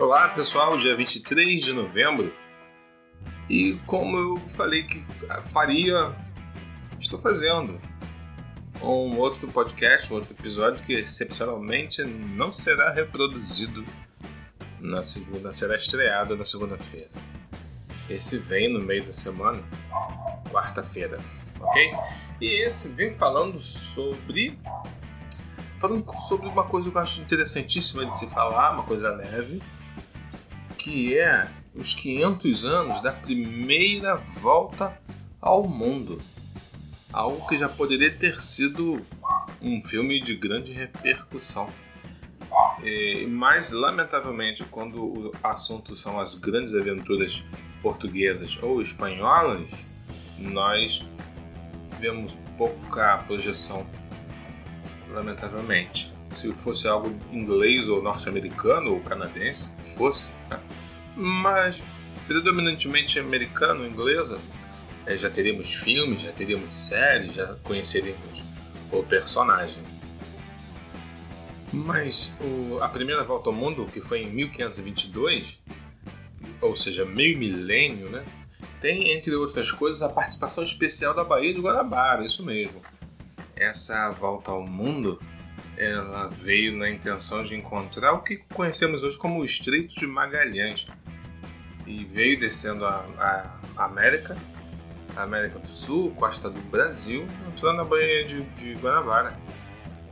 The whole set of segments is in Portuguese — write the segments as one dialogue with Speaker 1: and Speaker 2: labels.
Speaker 1: Olá pessoal, dia 23 de novembro. E como eu falei que faria, estou fazendo um outro podcast, um outro episódio que excepcionalmente não será reproduzido na segunda, será estreado na segunda-feira. Esse vem no meio da semana, quarta-feira, ok? E esse vem falando sobre falando sobre uma coisa que eu acho interessantíssima de se falar, uma coisa leve, que é os 500 anos da primeira volta ao mundo. Algo que já poderia ter sido um filme de grande repercussão. É, mas, lamentavelmente, quando o assunto são as grandes aventuras portuguesas ou espanholas, nós vemos pouca projeção, lamentavelmente. Se fosse algo inglês ou norte-americano ou canadense, fosse, né? mas predominantemente americano, inglesa, é, já teríamos filmes, já teríamos séries, já conheceríamos o personagem. Mas o, a primeira volta ao mundo, que foi em 1522, ou seja, meio milênio, né? Tem, entre outras coisas, a participação especial da Baía de Guanabara, isso mesmo. Essa volta ao mundo, ela veio na intenção de encontrar o que conhecemos hoje como o Estreito de Magalhães. E veio descendo a, a América, a América do Sul, costa do Brasil, entrando na Baía de, de Guanabara.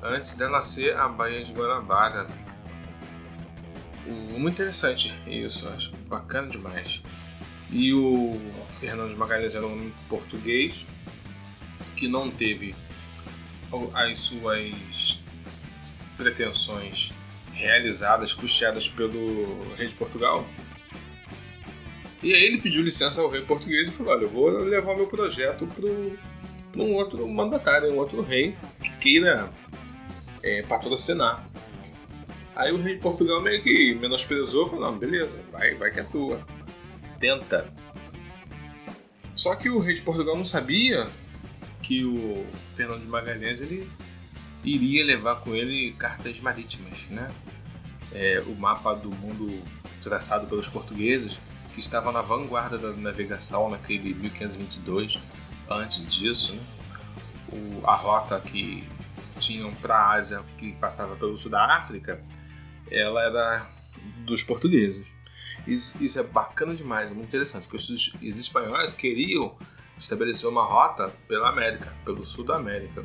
Speaker 1: Antes dela ser a Baía de Guanabara, muito interessante isso, acho bacana demais. E o Fernando de Magalhães era um português que não teve as suas pretensões realizadas, custeadas pelo rei de Portugal. E aí ele pediu licença ao rei português e falou: Olha, eu vou levar meu projeto para um outro mandatário, um outro rei que queira é, patrocinar Aí o rei de Portugal meio que menosprezou e falou: não, beleza, vai, vai que é tua. Tenta. Só que o rei de Portugal não sabia que o Fernando de Magalhães ele iria levar com ele cartas marítimas, né? É, o mapa do mundo traçado pelos portugueses, que estava na vanguarda da navegação naquele 1522. Antes disso, né? o, a rota que tinham para a Ásia, que passava pelo sul da África, ela era dos portugueses. Isso, isso é bacana demais, é muito interessante, porque os, os espanhóis queriam estabelecer uma rota pela América, pelo sul da América.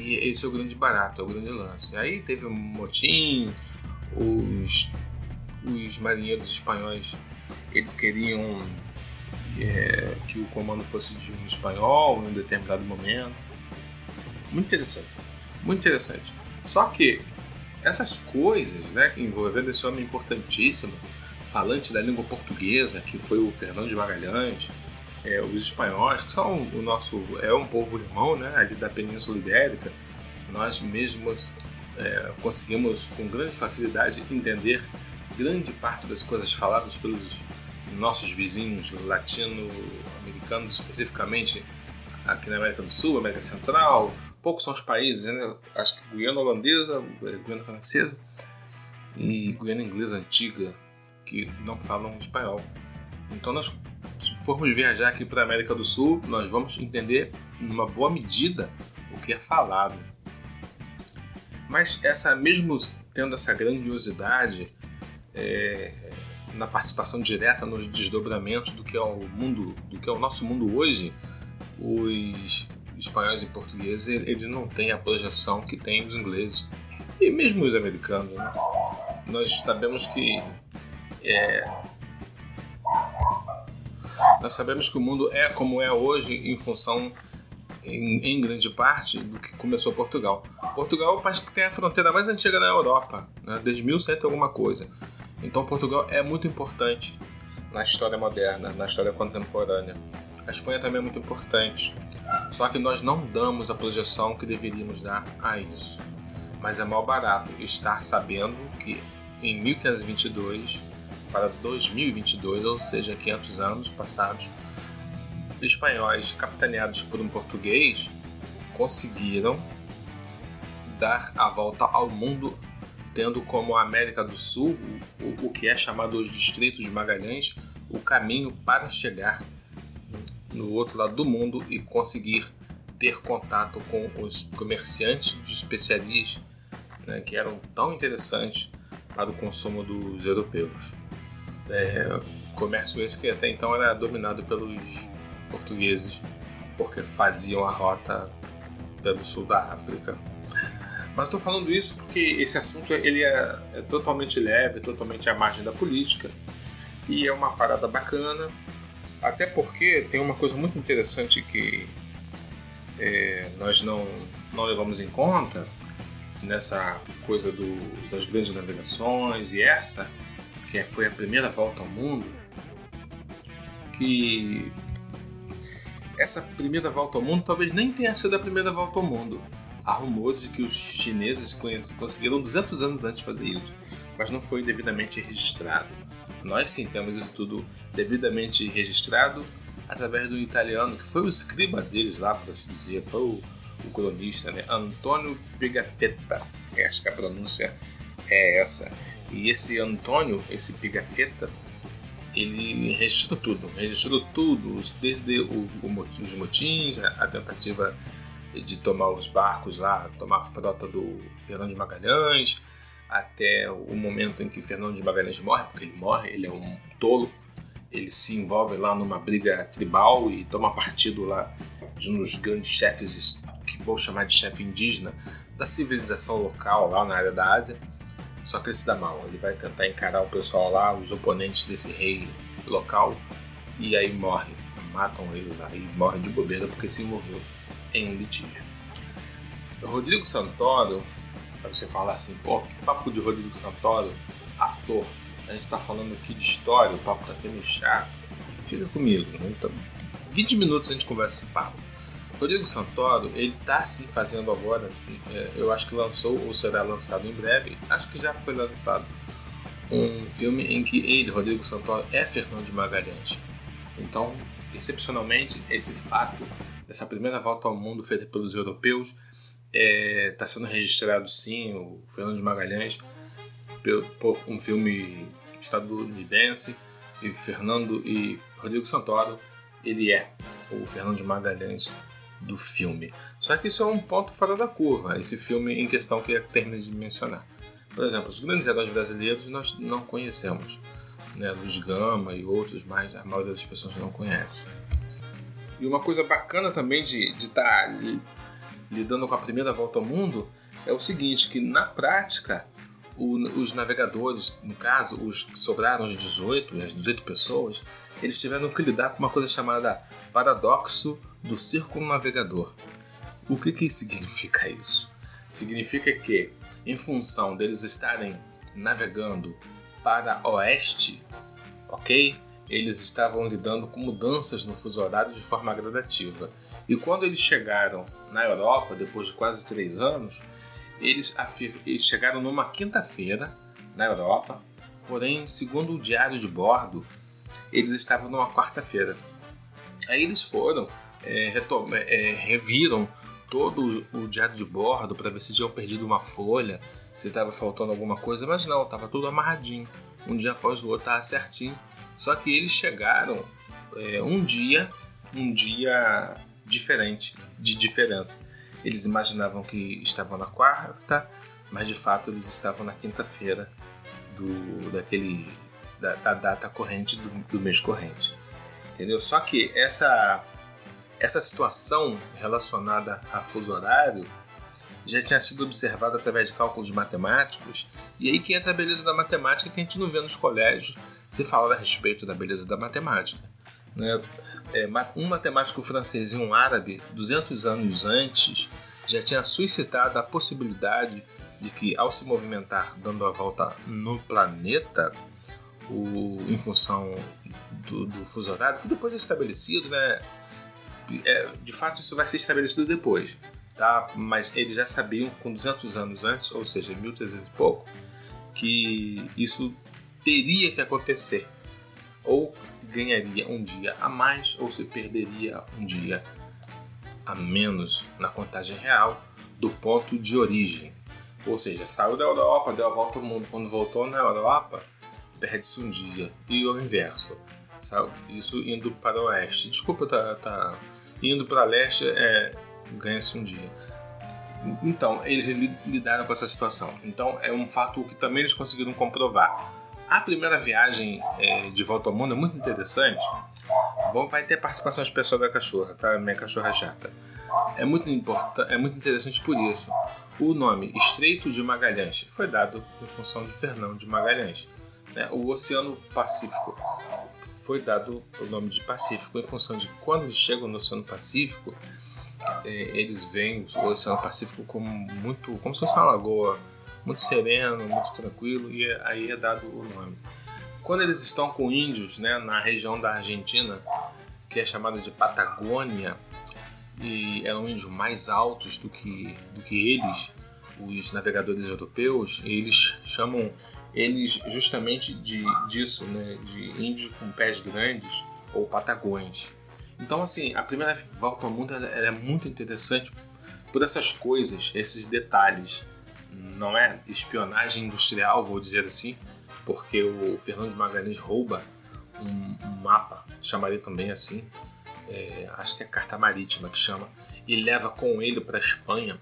Speaker 1: E esse é o grande barato, é o grande lance. Aí teve um motim, os, os marinheiros espanhóis eles queriam é, que o comando fosse de um espanhol em um determinado momento. Muito interessante, muito interessante. Só que essas coisas, né, envolvendo esse homem importantíssimo, falante da língua portuguesa, que foi o Fernando de Magalhães, é, os espanhóis, que são o nosso é um povo irmão, né, ali da Península Ibérica, nós mesmos é, conseguimos com grande facilidade entender grande parte das coisas faladas pelos nossos vizinhos latino-americanos, especificamente aqui na América do Sul, América Central, poucos são os países, né? acho que Guiana Holandesa, Guiana Francesa e Guiana Inglesa Antiga, que não falam espanhol. Então, nós, formos viajar aqui para a América do Sul, nós vamos entender, numa boa medida, o que é falado. Mas, essa mesmo tendo essa grandiosidade é, na participação direta nos desdobramentos do que é o mundo, do que é o nosso mundo hoje, os espanhóis e portugueses, eles não têm a projeção que têm os ingleses. E mesmo os americanos. Né? Nós sabemos que. É, nós sabemos que o mundo é como é hoje em função, em, em, grande parte, do que começou Portugal. Portugal o país que tem a fronteira mais antiga na Europa, né? desde 1100 alguma coisa. Então Portugal é muito importante na história moderna, na história contemporânea. A Espanha também é muito importante. Só que nós não damos a projeção que deveríamos dar a isso. Mas é mal barato estar sabendo que em 1522 para 2022, ou seja, 500 anos passados, espanhóis capitaneados por um português conseguiram dar a volta ao mundo tendo como a América do Sul, o, o que é chamado hoje de de Magalhães, o caminho para chegar no outro lado do mundo e conseguir ter contato com os comerciantes de especiarias né, que eram tão interessantes para o consumo dos europeus. É, comércio esse que até então era dominado pelos portugueses, porque faziam a rota pelo sul da África. Mas estou falando isso porque esse assunto ele é, é totalmente leve, totalmente à margem da política e é uma parada bacana, até porque tem uma coisa muito interessante que é, nós não, não levamos em conta nessa coisa do, das grandes navegações e essa que foi a primeira volta ao mundo que essa primeira volta ao mundo talvez nem tenha sido a primeira volta ao mundo. Há rumores de que os chineses conseguiram 200 anos antes fazer isso, mas não foi devidamente registrado. Nós sim temos isso tudo devidamente registrado através do italiano, que foi o escriba deles lá, para se dizer, foi o, o cronista, né? Antônio Pigafetta. Acho que a pronúncia é essa. E esse Antônio, esse Pigafetta, ele registrou tudo, registrou tudo, desde o, o, os motins, a, tentativa de tomar os barcos lá, tomar a frota do Fernando de Magalhães, até o momento em que Fernando de Magalhães morre, porque ele morre, ele é um tolo, ele se envolve lá numa briga tribal e toma partido lá de um dos grandes chefes, que vou chamar de chefe indígena, da civilização local lá na área da Ásia só que ele se dá mal. Ele vai tentar encarar o pessoal lá, os oponentes desse rei local, e aí morre. Matam ele lá e morre de bobeira porque se morreu em um litígio. Rodrigo Santoro, para você falar assim, pô, que papo de Rodrigo Santoro, ator. A gente está falando aqui de história, o papo tá até meio chato. Fica comigo, né? então, 20 minutos a gente conversa esse papo. Rodrigo Santoro, ele está se fazendo agora, é, eu acho que lançou ou será lançado em breve, acho que já foi lançado um filme em que ele, Rodrigo Santoro, é Fernando de Magalhães. Então, excepcionalmente, esse fato dessa primeira volta ao mundo feita pelos europeus está é, tá sendo registrado sim, o Fernando de Magalhães, por, por um filme estadunidense, e Fernando e Rodrigo Santoro, ele é o Fernando de Magalhães do filme. Só que isso é um ponto fora da curva, esse filme em questão que eu terminei de mencionar. Por exemplo, os grandes heróis brasileiros nós não conhecemos. Né? Luz Gama e outros, mas a maioria das pessoas não conhece. E uma coisa bacana também de estar tá lidando com a primeira volta ao mundo é o seguinte, que na prática o, os navegadores, no caso, os que sobraram os 18, as 18 pessoas, eles tiveram que lidar com uma coisa chamada paradoxo do círculo navegador. O que, que significa isso? Significa que, em função deles estarem navegando para oeste, ok? Eles estavam lidando com mudanças no fuso horário de forma gradativa. E quando eles chegaram na Europa, depois de quase três anos, eles, eles chegaram numa quinta-feira na Europa, porém, segundo o diário de bordo, eles estavam numa quarta-feira. Aí eles foram é, é, reviram todo o diário de bordo para ver se tinham perdido uma folha, se estava faltando alguma coisa, mas não, estava tudo amarradinho. Um dia após o outro estava certinho. Só que eles chegaram é, um dia, um dia diferente, de diferença. Eles imaginavam que estavam na quarta, mas de fato eles estavam na quinta-feira do daquele da, da, data corrente do, do mês corrente, entendeu? Só que essa essa situação relacionada a fuso horário já tinha sido observada através de cálculos matemáticos, e aí que entra a beleza da matemática que a gente não vê nos colégios se fala a respeito da beleza da matemática. Né? É, um matemático francês e um árabe, 200 anos antes, já tinha suscitado a possibilidade de que, ao se movimentar dando a volta no planeta, o, em função do, do fuso horário, que depois é estabelecido, né? É, de fato isso vai ser estabelecido depois, tá? Mas eles já sabiam com 200 anos antes, ou seja, 1300 e pouco, que isso teria que acontecer. Ou se ganharia um dia a mais, ou se perderia um dia a menos na contagem real do ponto de origem. Ou seja, saiu da Europa, deu a volta ao mundo. Quando voltou na Europa, perde-se um dia. E o inverso. Isso indo para o oeste. Desculpa, tá, tá indo para leste, é, ganha-se um dia. Então, eles lidaram com essa situação. Então, é um fato que também eles conseguiram comprovar. A primeira viagem é, de volta ao mundo é muito interessante. Vai ter participação especial da cachorra, tá? Minha cachorra chata. É muito, é muito interessante por isso. O nome Estreito de Magalhães foi dado em função de Fernão de Magalhães. Né? O Oceano Pacífico foi dado o nome de Pacífico em função de quando eles chegam no Oceano Pacífico, é, eles veem o Oceano Pacífico como muito, como se fosse uma lagoa, muito sereno, muito tranquilo, e aí é dado o nome. Quando eles estão com índios, né, na região da Argentina, que é chamada de Patagônia, e eram índios mais altos do que, do que eles, os navegadores europeus, eles chamam eles justamente de, disso, né, de índios com pés grandes ou patagões. Então, assim, a primeira volta ao mundo é muito interessante por essas coisas, esses detalhes. Não é espionagem industrial, vou dizer assim, porque o Fernando de Magalhães rouba um, um mapa, chamaria também assim, é, acho que é carta marítima que chama, e leva com ele para a Espanha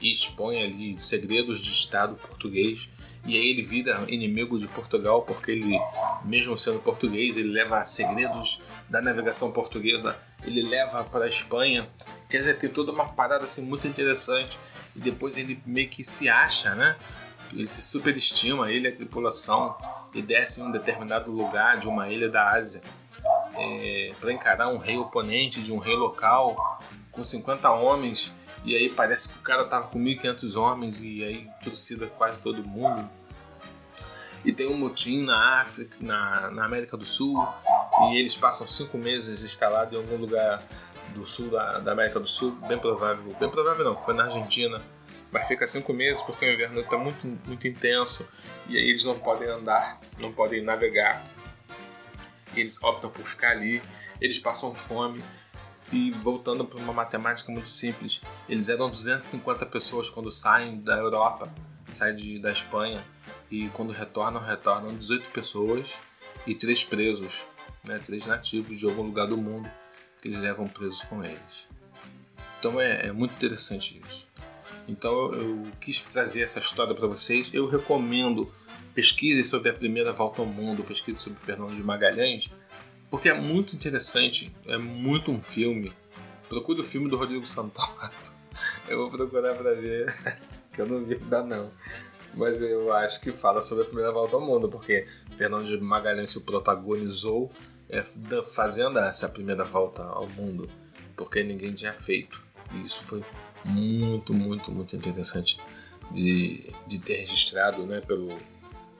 Speaker 1: e expõe ali segredos de Estado português. E aí ele vira inimigo de Portugal porque ele, mesmo sendo português, ele leva segredos da navegação portuguesa, ele leva para a Espanha. Quer dizer, tem toda uma parada assim muito interessante. E depois ele meio que se acha, né? Ele se superestima, ele a tripulação, e desce em um determinado lugar de uma ilha da Ásia é, para encarar um rei oponente de um rei local com 50 homens. E aí parece que o cara tava com 1.500 homens e aí trucida quase todo mundo. E tem um motim na África, na, na América do Sul, e eles passam cinco meses instalados em algum lugar do sul da, da América do Sul, bem provável, bem provável não, foi na Argentina, mas fica cinco meses porque o inverno está muito, muito intenso e aí eles não podem andar, não podem navegar eles optam por ficar ali, eles passam fome. E voltando para uma matemática muito simples, eles eram 250 pessoas quando saem da Europa, saem de, da Espanha, e quando retornam, retornam 18 pessoas e três presos, né, três nativos de algum lugar do mundo que eles levam presos com eles. Então é, é muito interessante isso. Então eu, quis trazer essa história para vocês. Eu recomendo pesquise sobre a primeira volta ao mundo, pesquise sobre Fernando de Magalhães, porque é muito interessante, é muito um filme. Procure o filme do Rodrigo Santoro. Eu vou procurar para ver, que eu não vi ainda não. Mas eu acho que fala sobre a primeira volta ao mundo, porque Fernando de Magalhães se protagonizou é, fazendo essa primeira volta ao mundo, porque ninguém tinha feito. E isso foi muito, muito, muito interessante de, de ter registrado né, pelo,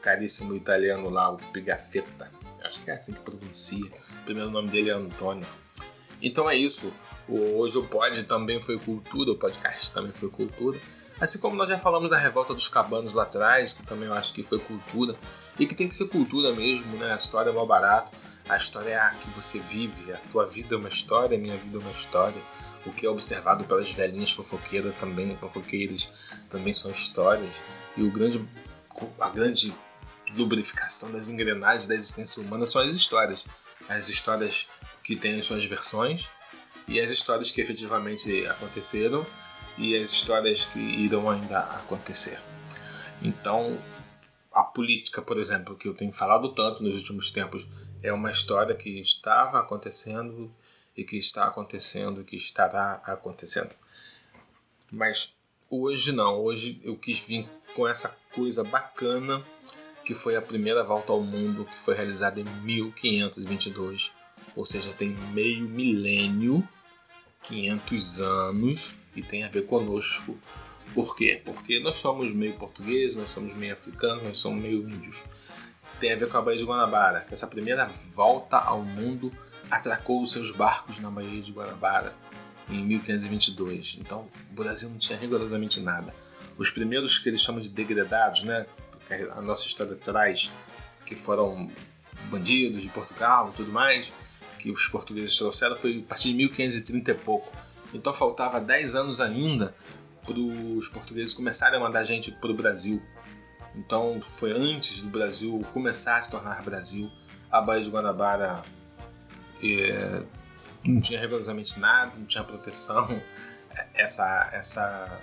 Speaker 1: caríssimo italiano lá, o Pigafetta. Acho que é assim que pronuncia. O primeiro nome dele é Antônio. Então é isso. Hoje o pod também foi cultura, o podcast também foi cultura. Assim como nós já falamos da revolta dos cabanos lá atrás, que também eu acho que foi cultura. E que tem que ser cultura mesmo, né? A história é mal barato. A história é a que você vive. A tua vida é uma história, a minha vida é uma história. O que é observado pelas velhinhas fofoqueiras também, fofoqueiras, também são histórias. E o grande, a grande lubrificação das engrenagens da existência humana são as histórias. As histórias que têm suas versões e as histórias que efetivamente aconteceram e as histórias que irão ainda acontecer. Então, a política, por exemplo, que eu tenho falado tanto nos últimos tempos, é uma história que estava acontecendo e que está acontecendo e que estará acontecendo. Mas hoje não, hoje eu quis vir com essa coisa bacana que foi a primeira volta ao mundo que foi realizada em 1522, ou seja, tem meio milênio, 500 anos e tem a ver conosco. Por quê? Porque nós somos meio portugueses, nós somos meio africanos, nós somos meio índios. Tem a ver com a Baía de Guanabara, que essa primeira volta ao mundo atracou os seus barcos na Baía de Guanabara em 1522. Então, o Brasil não tinha rigorosamente nada. Os primeiros que eles chamam de degradados, né, a nossa história traz, que foram bandidos de Portugal e tudo mais, que os portugueses trouxeram, foi a partir de 1530 e pouco. Então faltava 10 anos ainda para os portugueses começarem a mandar gente para o Brasil. Então foi antes do Brasil começar a se tornar Brasil. A Baía de Guanabara é, não tinha rigorosamente nada, não tinha proteção. Essa, essa,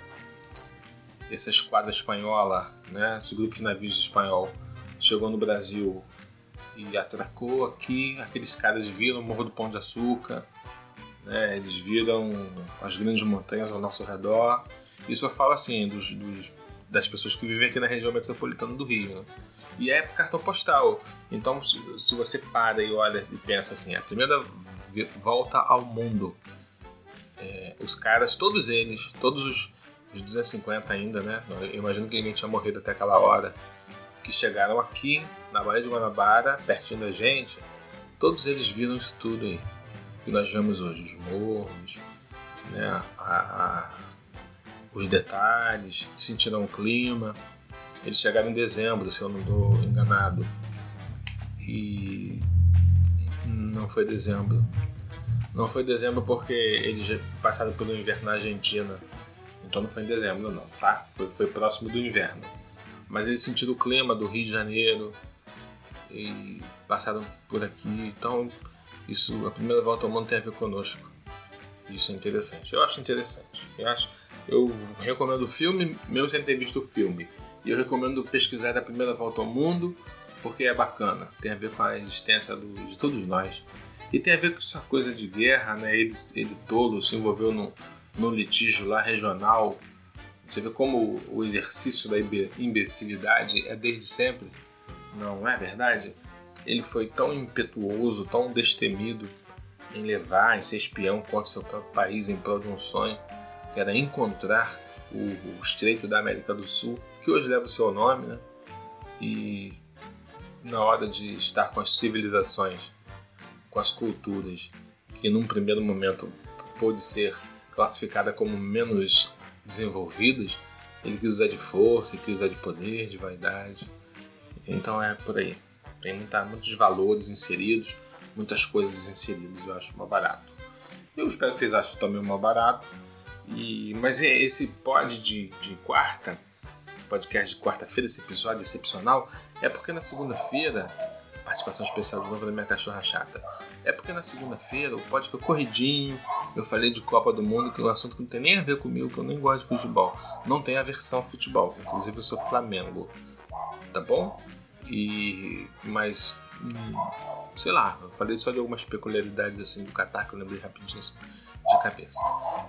Speaker 1: essa esquadra espanhola, né, esse grupo de navios espanhol, chegou no Brasil e atracou aqui. Aqueles caras viram o Morro do Pão de Açúcar, né, eles viram as grandes montanhas ao nosso redor. Isso eu falo assim, dos, dos das pessoas que vivem aqui na região metropolitana do Rio. Né? E é cartão postal. Então, se você para e olha e pensa assim, a primeira volta ao mundo, é, os caras, todos eles, todos os, os 250 ainda, né? Eu imagino que ninguém tinha morrido até aquela hora, que chegaram aqui na Baía de Guanabara, pertinho da gente, todos eles viram isso tudo aí que nós vemos hoje, os morros, né? a, a os detalhes, sentiram o clima. Eles chegaram em dezembro, se eu não estou enganado. E não foi dezembro. Não foi dezembro porque eles passaram pelo inverno na Argentina. Então não foi em dezembro, não, tá? Foi, foi próximo do inverno. Mas eles sentiram o clima do Rio de Janeiro e passaram por aqui. Então, isso, a primeira volta ao mundo tem a ver conosco. Isso é interessante. Eu acho interessante. Eu acho eu recomendo o filme, mesmo sem ter visto o filme. E eu recomendo pesquisar a primeira volta ao mundo, porque é bacana. Tem a ver com a existência do, de todos nós. E tem a ver com essa coisa de guerra, né? Ele, ele todo se envolveu num, num litígio lá regional. Você vê como o exercício da imbecilidade é desde sempre. Não é verdade? Ele foi tão impetuoso, tão destemido em levar, em ser espião contra seu próprio país em prol de um sonho que era encontrar o, o Estreito da América do Sul, que hoje leva o seu nome, né? E na hora de estar com as civilizações, com as culturas, que num primeiro momento pôde ser classificada como menos desenvolvidas, ele quis usar de força, quis usar de poder, de vaidade. Então é por aí. Tem muita, muitos valores inseridos, muitas coisas inseridas, eu acho mais barato. Eu espero que vocês achem também mais barato. E, mas esse pod de, de quarta, podcast de quarta-feira, esse episódio excepcional, é porque na segunda-feira, participação especial de novo da minha cachorra chata, é porque na segunda-feira o pod foi corridinho, eu falei de Copa do Mundo, que é um assunto que não tem nem a ver comigo, que eu nem gosto de futebol. Não tem a versão futebol, inclusive eu sou Flamengo, tá bom? E, mas, hum, sei lá, eu falei só de algumas peculiaridades assim do Qatar que eu lembrei rapidinho assim de cabeça.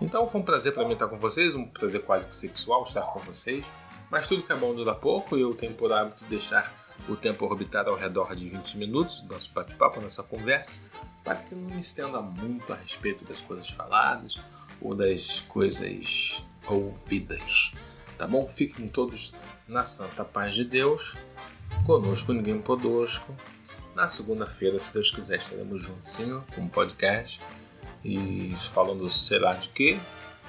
Speaker 1: Então foi um prazer para mim estar com vocês, um prazer quase que sexual estar com vocês. Mas tudo que é bom dura pouco e eu tenho por hábito deixar o tempo orbitar ao redor de 20 minutos nosso bate-papo, nossa conversa, para que não me estenda muito a respeito das coisas faladas ou das coisas ouvidas. Tá bom? Fiquem todos na santa paz de Deus. Conosco ninguém podosco. Na segunda-feira, se Deus quiser, estaremos juntos sim, com um podcast e falando sei lá de que,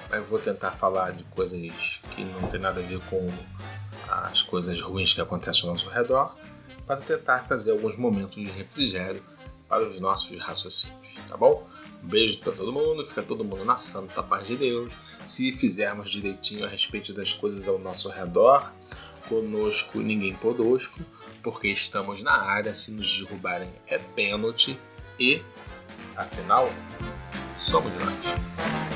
Speaker 1: mas vou tentar falar de coisas que não tem nada a ver com as coisas ruins que acontecem ao nosso redor, para tentar trazer alguns momentos de refrigério para os nossos raciocínios, tá bom? Um beijo para todo mundo, fica todo mundo na santa paz de Deus. Se fizermos direitinho a respeito das coisas ao nosso redor, conosco ninguém podosco, porque estamos na área, se nos derrubarem é pênalti e, afinal, somos nós.